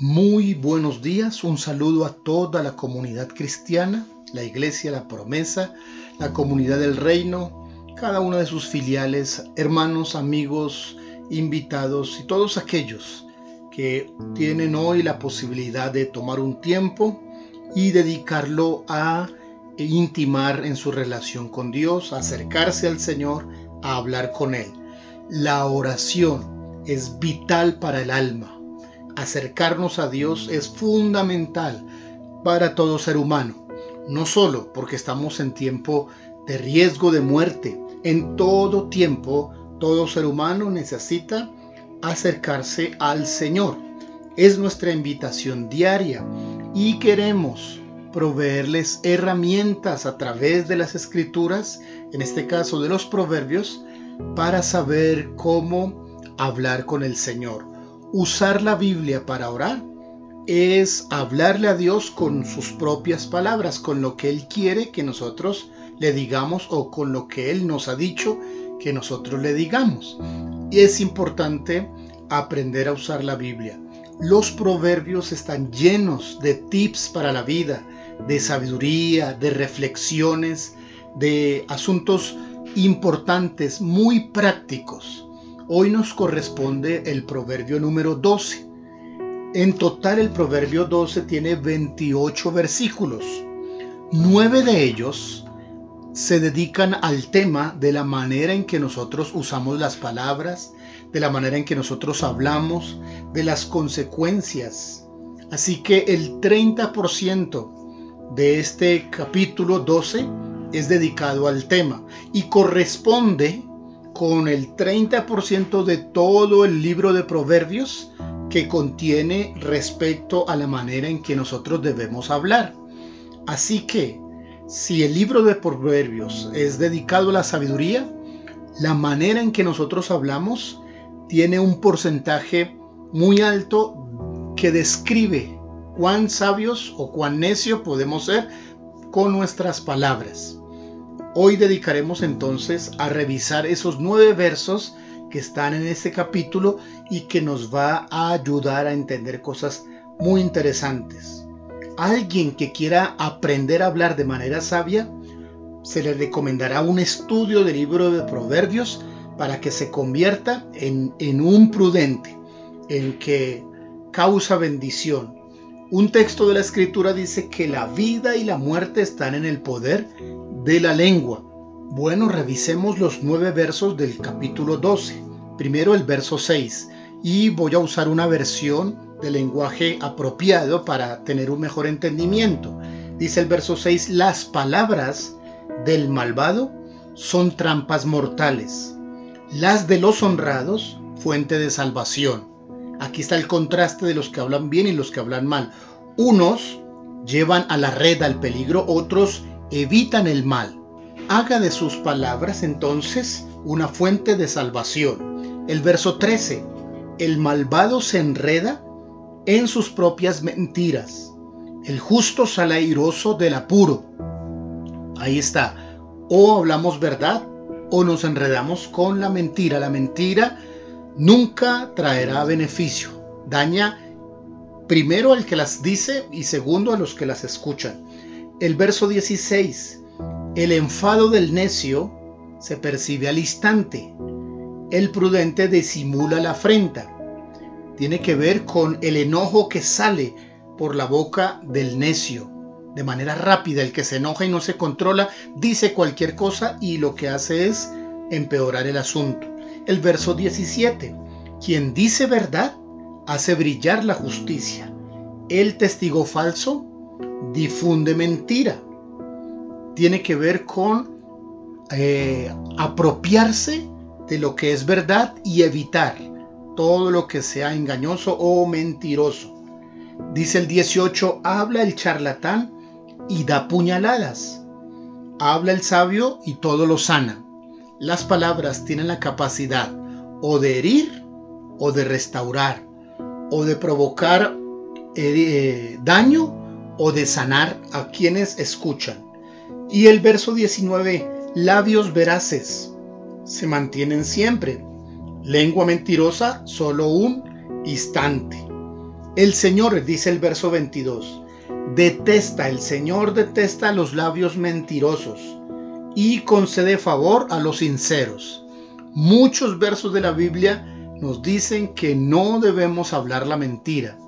Muy buenos días, un saludo a toda la comunidad cristiana, la iglesia, la promesa, la comunidad del reino, cada una de sus filiales, hermanos, amigos, invitados y todos aquellos que tienen hoy la posibilidad de tomar un tiempo y dedicarlo a intimar en su relación con Dios, acercarse al Señor, a hablar con Él. La oración es vital para el alma acercarnos a Dios es fundamental para todo ser humano, no solo porque estamos en tiempo de riesgo de muerte, en todo tiempo todo ser humano necesita acercarse al Señor. Es nuestra invitación diaria y queremos proveerles herramientas a través de las escrituras, en este caso de los proverbios, para saber cómo hablar con el Señor usar la Biblia para orar es hablarle a Dios con sus propias palabras, con lo que Él quiere que nosotros le digamos o con lo que Él nos ha dicho que nosotros le digamos. Y es importante aprender a usar la Biblia. Los proverbios están llenos de tips para la vida, de sabiduría, de reflexiones, de asuntos importantes, muy prácticos. Hoy nos corresponde el proverbio número 12. En total el proverbio 12 tiene 28 versículos. Nueve de ellos se dedican al tema de la manera en que nosotros usamos las palabras, de la manera en que nosotros hablamos, de las consecuencias. Así que el 30% de este capítulo 12 es dedicado al tema y corresponde con el 30% de todo el libro de Proverbios que contiene respecto a la manera en que nosotros debemos hablar. Así que, si el libro de Proverbios es dedicado a la sabiduría, la manera en que nosotros hablamos tiene un porcentaje muy alto que describe cuán sabios o cuán necios podemos ser con nuestras palabras. Hoy dedicaremos entonces a revisar esos nueve versos que están en este capítulo y que nos va a ayudar a entender cosas muy interesantes. alguien que quiera aprender a hablar de manera sabia, se le recomendará un estudio del libro de Proverbios para que se convierta en, en un prudente, en que causa bendición. Un texto de la escritura dice que la vida y la muerte están en el poder de la lengua. Bueno, revisemos los nueve versos del capítulo 12. Primero el verso 6. Y voy a usar una versión de lenguaje apropiado para tener un mejor entendimiento. Dice el verso 6, las palabras del malvado son trampas mortales, las de los honrados fuente de salvación. Aquí está el contraste de los que hablan bien y los que hablan mal. Unos llevan a la red al peligro, otros evitan el mal. Haga de sus palabras entonces una fuente de salvación. El verso 13. El malvado se enreda en sus propias mentiras. El justo sale airoso del apuro. Ahí está. O hablamos verdad o nos enredamos con la mentira. La mentira nunca traerá beneficio. Daña primero al que las dice y segundo a los que las escuchan. El verso 16. El enfado del necio se percibe al instante. El prudente disimula la afrenta. Tiene que ver con el enojo que sale por la boca del necio. De manera rápida, el que se enoja y no se controla dice cualquier cosa y lo que hace es empeorar el asunto. El verso 17. Quien dice verdad hace brillar la justicia. El testigo falso difunde mentira. Tiene que ver con eh, apropiarse de lo que es verdad y evitar todo lo que sea engañoso o mentiroso. Dice el 18, habla el charlatán y da puñaladas. Habla el sabio y todo lo sana. Las palabras tienen la capacidad o de herir o de restaurar o de provocar eh, daño o de sanar a quienes escuchan. Y el verso 19, labios veraces se mantienen siempre. Lengua mentirosa, solo un instante. El Señor, dice el verso 22, detesta, el Señor detesta los labios mentirosos y concede favor a los sinceros. Muchos versos de la Biblia nos dicen que no debemos hablar la mentira,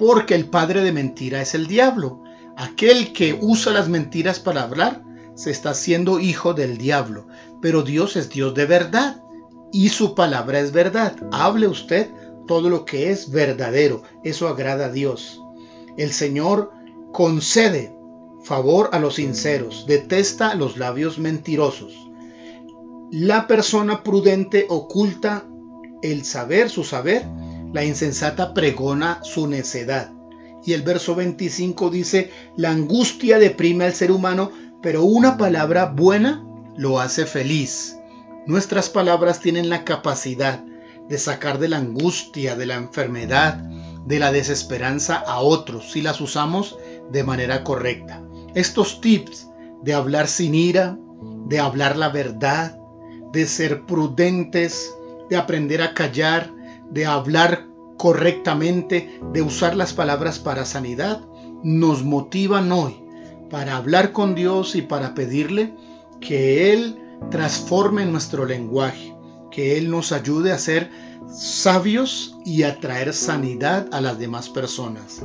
porque el padre de mentira es el diablo. Aquel que usa las mentiras para hablar se está haciendo hijo del diablo, pero Dios es Dios de verdad y su palabra es verdad. Hable usted todo lo que es verdadero. Eso agrada a Dios. El Señor concede favor a los sinceros, detesta los labios mentirosos. La persona prudente oculta el saber, su saber, la insensata pregona su necedad. Y el verso 25 dice, la angustia deprime al ser humano, pero una palabra buena lo hace feliz. Nuestras palabras tienen la capacidad de sacar de la angustia, de la enfermedad, de la desesperanza a otros si las usamos de manera correcta. Estos tips de hablar sin ira, de hablar la verdad, de ser prudentes, de aprender a callar, de hablar correctamente, de usar las palabras para sanidad, nos motivan hoy para hablar con Dios y para pedirle que Él transforme nuestro lenguaje, que Él nos ayude a ser sabios y a traer sanidad a las demás personas.